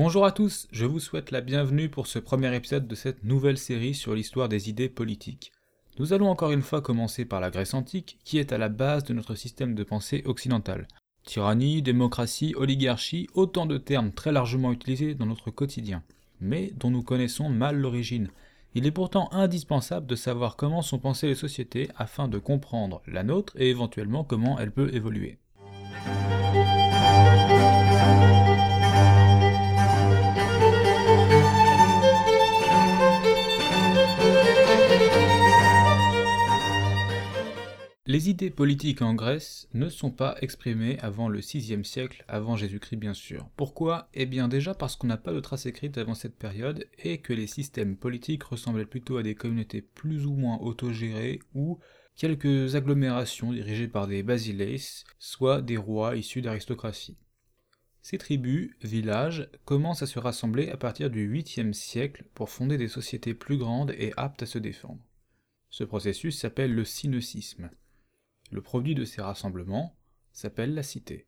Bonjour à tous, je vous souhaite la bienvenue pour ce premier épisode de cette nouvelle série sur l'histoire des idées politiques. Nous allons encore une fois commencer par la Grèce antique, qui est à la base de notre système de pensée occidental. Tyrannie, démocratie, oligarchie, autant de termes très largement utilisés dans notre quotidien, mais dont nous connaissons mal l'origine. Il est pourtant indispensable de savoir comment sont pensées les sociétés afin de comprendre la nôtre et éventuellement comment elle peut évoluer. Les idées politiques en Grèce ne sont pas exprimées avant le VIe siècle, avant Jésus-Christ bien sûr. Pourquoi? Eh bien déjà parce qu'on n'a pas de traces écrites avant cette période et que les systèmes politiques ressemblaient plutôt à des communautés plus ou moins autogérées ou quelques agglomérations dirigées par des basileis, soit des rois issus d'aristocratie. Ces tribus, villages, commencent à se rassembler à partir du 8e siècle pour fonder des sociétés plus grandes et aptes à se défendre. Ce processus s'appelle le synocisme. Le produit de ces rassemblements s'appelle la cité.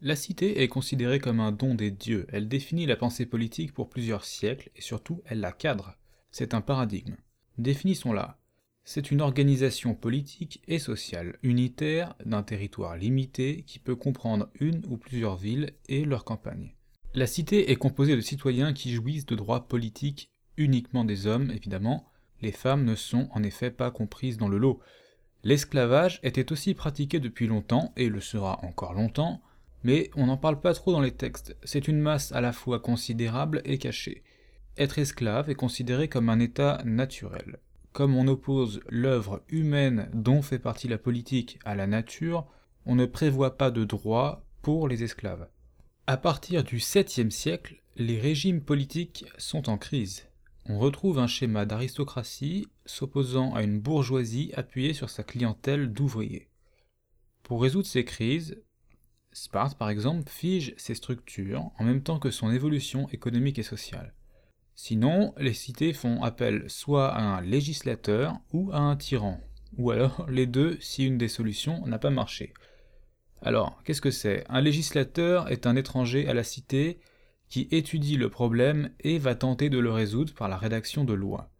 La cité est considérée comme un don des dieux, elle définit la pensée politique pour plusieurs siècles et surtout elle la cadre. C'est un paradigme. Définissons-la. C'est une organisation politique et sociale unitaire d'un territoire limité qui peut comprendre une ou plusieurs villes et leurs campagnes. La cité est composée de citoyens qui jouissent de droits politiques uniquement des hommes, évidemment. Les femmes ne sont en effet pas comprises dans le lot. L'esclavage était aussi pratiqué depuis longtemps, et le sera encore longtemps, mais on n'en parle pas trop dans les textes, c'est une masse à la fois considérable et cachée. Être esclave est considéré comme un état naturel. Comme on oppose l'œuvre humaine dont fait partie la politique à la nature, on ne prévoit pas de droit pour les esclaves. À partir du 7e siècle, les régimes politiques sont en crise on retrouve un schéma d'aristocratie s'opposant à une bourgeoisie appuyée sur sa clientèle d'ouvriers. Pour résoudre ces crises, Sparte par exemple fige ses structures en même temps que son évolution économique et sociale. Sinon, les cités font appel soit à un législateur ou à un tyran, ou alors les deux si une des solutions n'a pas marché. Alors, qu'est-ce que c'est? Un législateur est un étranger à la cité qui étudie le problème et va tenter de le résoudre par la rédaction de lois.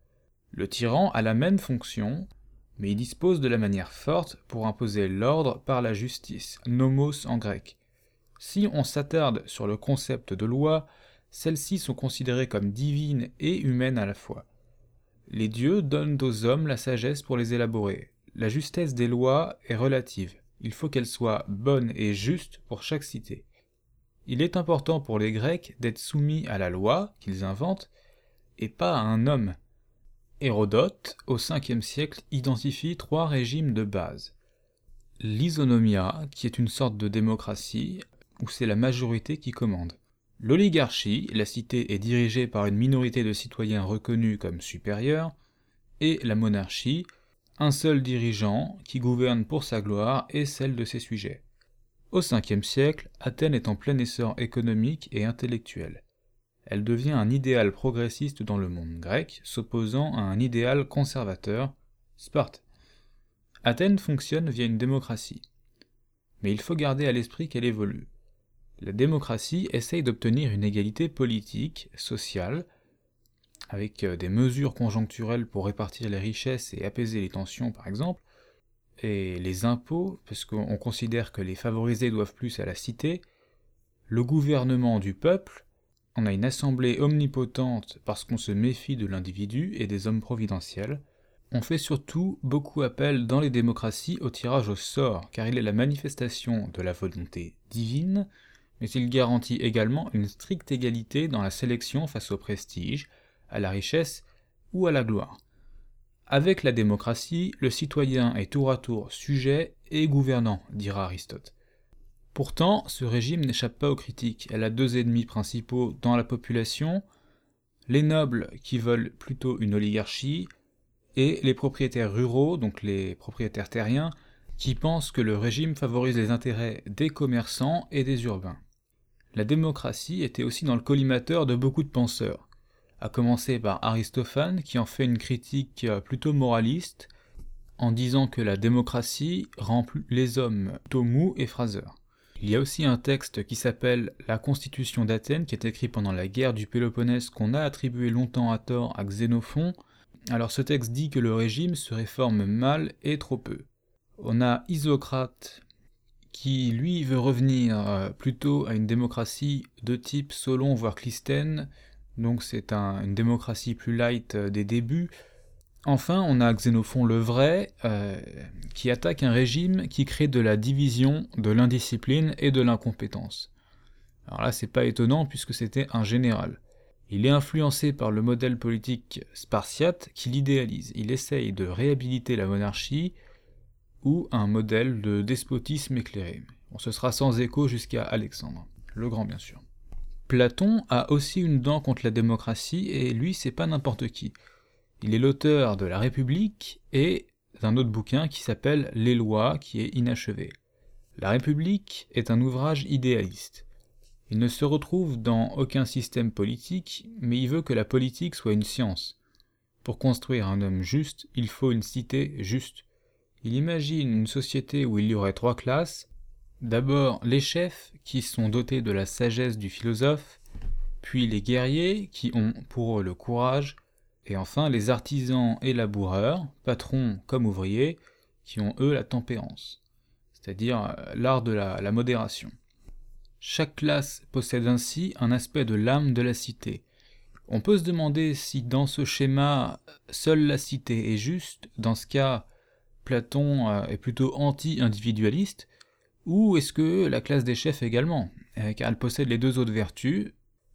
Le tyran a la même fonction, mais il dispose de la manière forte pour imposer l'ordre par la justice, nomos en grec. Si on s'attarde sur le concept de loi, celles-ci sont considérées comme divines et humaines à la fois. Les dieux donnent aux hommes la sagesse pour les élaborer. La justesse des lois est relative. Il faut qu'elles soient bonnes et justes pour chaque cité. Il est important pour les Grecs d'être soumis à la loi qu'ils inventent et pas à un homme. Hérodote, au 5e siècle, identifie trois régimes de base. L'isonomia, qui est une sorte de démocratie, où c'est la majorité qui commande. L'oligarchie, la cité est dirigée par une minorité de citoyens reconnus comme supérieurs, et la monarchie, un seul dirigeant qui gouverne pour sa gloire et celle de ses sujets. Au Ve siècle, Athènes est en plein essor économique et intellectuel. Elle devient un idéal progressiste dans le monde grec, s'opposant à un idéal conservateur, Sparte. Athènes fonctionne via une démocratie. Mais il faut garder à l'esprit qu'elle évolue. La démocratie essaye d'obtenir une égalité politique, sociale, avec euh, des mesures conjoncturelles pour répartir les richesses et apaiser les tensions par exemple, et les impôts, parce qu'on considère que les favorisés doivent plus à la cité, le gouvernement du peuple, on a une assemblée omnipotente parce qu'on se méfie de l'individu et des hommes providentiels, on fait surtout beaucoup appel dans les démocraties au tirage au sort, car il est la manifestation de la volonté divine, mais il garantit également une stricte égalité dans la sélection face au prestige, à la richesse ou à la gloire. Avec la démocratie, le citoyen est tour à tour sujet et gouvernant, dira Aristote. Pourtant, ce régime n'échappe pas aux critiques. Elle a deux ennemis principaux dans la population, les nobles qui veulent plutôt une oligarchie, et les propriétaires ruraux, donc les propriétaires terriens, qui pensent que le régime favorise les intérêts des commerçants et des urbains. La démocratie était aussi dans le collimateur de beaucoup de penseurs à commencer par Aristophane qui en fait une critique euh, plutôt moraliste en disant que la démocratie rend les hommes plutôt mous et phraseurs. Il y a aussi un texte qui s'appelle La Constitution d'Athènes, qui est écrit pendant la guerre du Péloponnèse, qu'on a attribué longtemps à tort à Xénophon. Alors ce texte dit que le régime se réforme mal et trop peu. On a Isocrate qui lui veut revenir euh, plutôt à une démocratie de type Solon voire Clisthène, donc c'est une démocratie plus light euh, des débuts. Enfin, on a Xénophon le vrai, euh, qui attaque un régime qui crée de la division, de l'indiscipline et de l'incompétence. Alors là, c'est pas étonnant puisque c'était un général. Il est influencé par le modèle politique spartiate qui l'idéalise. Il essaye de réhabiliter la monarchie ou un modèle de despotisme éclairé. Bon, ce sera sans écho jusqu'à Alexandre, le grand bien sûr. Platon a aussi une dent contre la démocratie et lui c'est pas n'importe qui. Il est l'auteur de La République et d'un autre bouquin qui s'appelle Les lois qui est inachevé. La République est un ouvrage idéaliste. Il ne se retrouve dans aucun système politique, mais il veut que la politique soit une science. Pour construire un homme juste, il faut une cité juste. Il imagine une société où il y aurait trois classes. D'abord les chefs, qui sont dotés de la sagesse du philosophe, puis les guerriers, qui ont pour eux le courage, et enfin les artisans et laboureurs, patrons comme ouvriers, qui ont eux la tempérance, c'est-à-dire euh, l'art de la, modération. Chaque classe possède ainsi un aspect de l'âme de la cité. On peut se demander si dans ce schéma seule la cité est juste, dans ce cas Platon euh, est plutôt anti-individualiste, ou est-ce que la classe des chefs également, euh, car elle possède les deux autres vertus,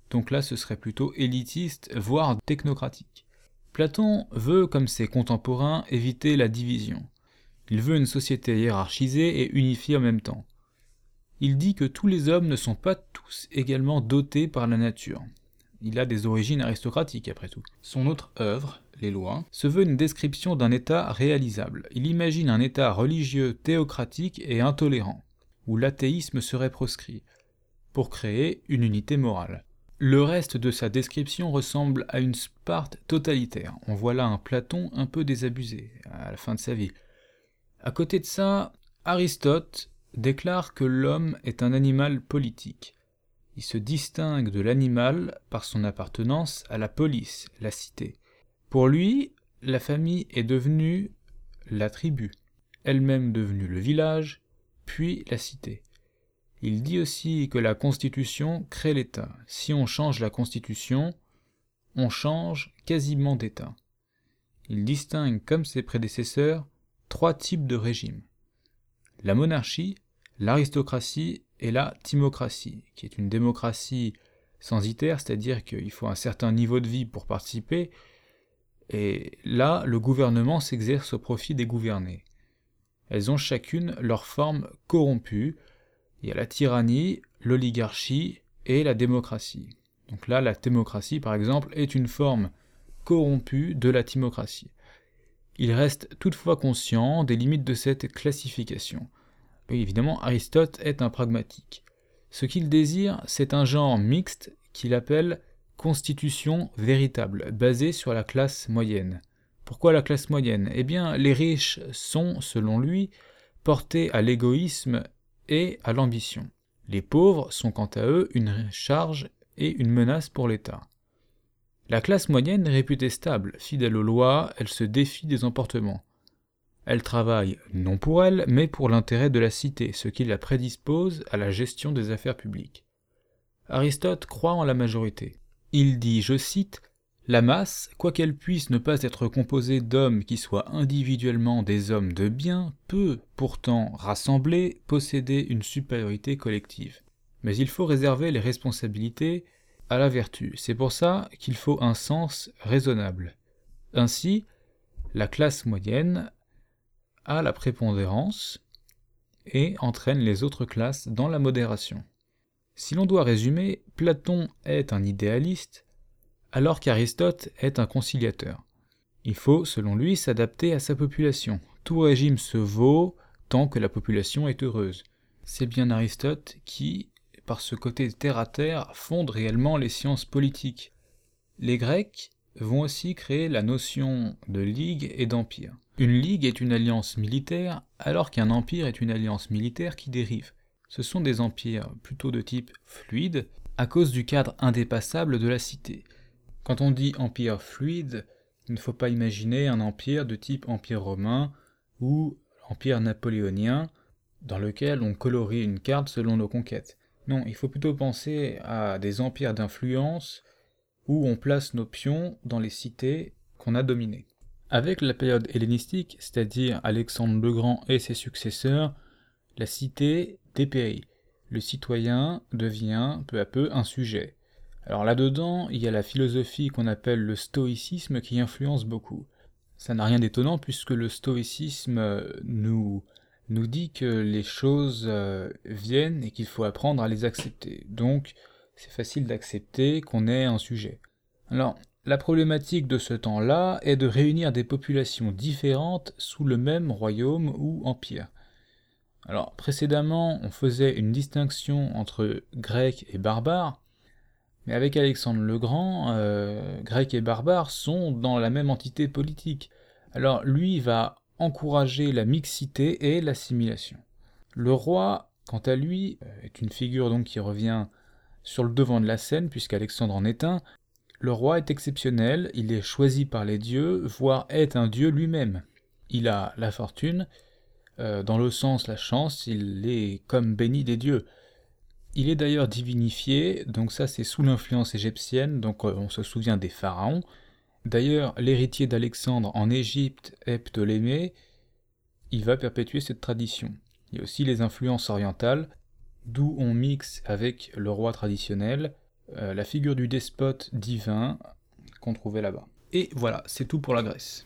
donc là ce serait plutôt élitiste, voire technocratique. Platon veut, comme ses contemporains, éviter la division. Il veut une société hiérarchisée et unifiée en même temps. Il dit que tous les hommes ne sont pas tous également dotés par la nature. Il a des origines aristocratiques après tout. Son autre œuvre, Les lois, se veut une description d'un État réalisable. Il imagine un État religieux théocratique et intolérant, où l'athéisme serait proscrit, pour créer une unité morale. Le reste de sa description ressemble à une Sparte totalitaire. On voit là un Platon un peu désabusé à la fin de sa vie. À côté de ça, Aristote déclare que l'homme est un animal politique. Il se distingue de l'animal par son appartenance à la police, la cité. Pour lui, la famille est devenue la tribu, elle-même devenue le village, puis la cité. Il dit aussi que la Constitution crée l'État. Si on change la Constitution, on change quasiment d'État. Il distingue, comme ses prédécesseurs, trois types de régimes. La monarchie, l'aristocratie et la timocratie, qui est une démocratie censitaire, c'est-à-dire qu'il faut un certain niveau de vie pour participer, et là, le gouvernement s'exerce au profit des gouvernés. Elles ont chacune leur forme corrompue. Il y a la tyrannie, l'oligarchie et la démocratie. Donc là, la démocratie, par exemple, est une forme corrompue de la timocratie. Il reste toutefois conscient des limites de cette classification évidemment, Aristote est un pragmatique. Ce qu'il désire, c'est un genre mixte qu'il appelle constitution véritable, basée sur la classe moyenne. Pourquoi la classe moyenne? Eh bien, les riches sont, selon lui, portés à l'égoïsme et à l'ambition. Les pauvres sont quant à eux une charge et une menace pour l'État. La classe moyenne est réputée stable, fidèle aux lois, elle se défie des emportements. Elle travaille non pour elle, mais pour l'intérêt de la cité, ce qui la prédispose à la gestion des affaires publiques. Aristote croit en la majorité. Il dit, je cite, La masse, quoiqu'elle puisse ne pas être composée d'hommes qui soient individuellement des hommes de bien, peut, pourtant, rassemblés, posséder une supériorité collective. Mais il faut réserver les responsabilités à la vertu. C'est pour ça qu'il faut un sens raisonnable. Ainsi, la classe moyenne a la prépondérance et entraîne les autres classes dans la modération. Si l'on doit résumer, Platon est un idéaliste, alors qu'Aristote est un conciliateur. Il faut, selon lui, s'adapter à sa population. Tout régime se vaut tant que la population est heureuse. C'est bien Aristote qui, par ce côté terre à terre, fonde réellement les sciences politiques. Les Grecs vont aussi créer la notion de ligue et d'empire. Une ligue est une alliance militaire, alors qu'un empire est une alliance militaire qui dérive. ce sont des empires plutôt de type fluide, à cause du cadre indépassable de la cité. Quand on dit empire fluide, il ne faut pas imaginer un empire de type empire romain ou empire napoléonien, dans lequel on colorie une carte selon nos conquêtes. Non, il faut plutôt penser à des empires d'influence où on place nos pions dans les cités qu'on a dominées. Avec la période hellénistique, c'est-à-dire Alexandre le Grand et ses successeurs, la cité dépérit. Le citoyen devient peu à peu un sujet. Alors là-dedans, il y a la philosophie qu'on appelle le stoïcisme qui influence beaucoup. Ça n'a rien d'étonnant puisque le stoïcisme euh, nous, dit que les choses euh, viennent et qu'il faut apprendre à les accepter. Donc, c'est facile d'accepter qu'on ait un sujet. Alors, la problématique de ce temps-là est de réunir des populations différentes sous le même royaume ou empire. Alors, précédemment, on faisait une distinction entre grecs et barbares, mais avec Alexandre le Grand, euh, Grecs et barbares sont dans la même entité politique. Alors lui va encourager la mixité et l'assimilation. Le roi, quant à lui, euh, est une figure donc qui revient sur le devant de la scène, puisqu'Alexandre en est un. Le roi est exceptionnel, il est choisi par les dieux, voire est un dieu lui-même. Il a la fortune, euh, dans le sens la chance, il est comme béni des dieux. Il est d'ailleurs divinifié, donc ça c'est sous l'influence égyptienne, donc euh, on se souvient des pharaons. D'ailleurs, l'héritier d'Alexandre en Égypte est Ptolémée, il va perpétuer cette tradition. Il y a aussi les influences orientales, d'où on mixe avec le roi traditionnel euh, la figure du despote divin qu'on trouvait là-bas. Et voilà, c'est tout pour la Grèce.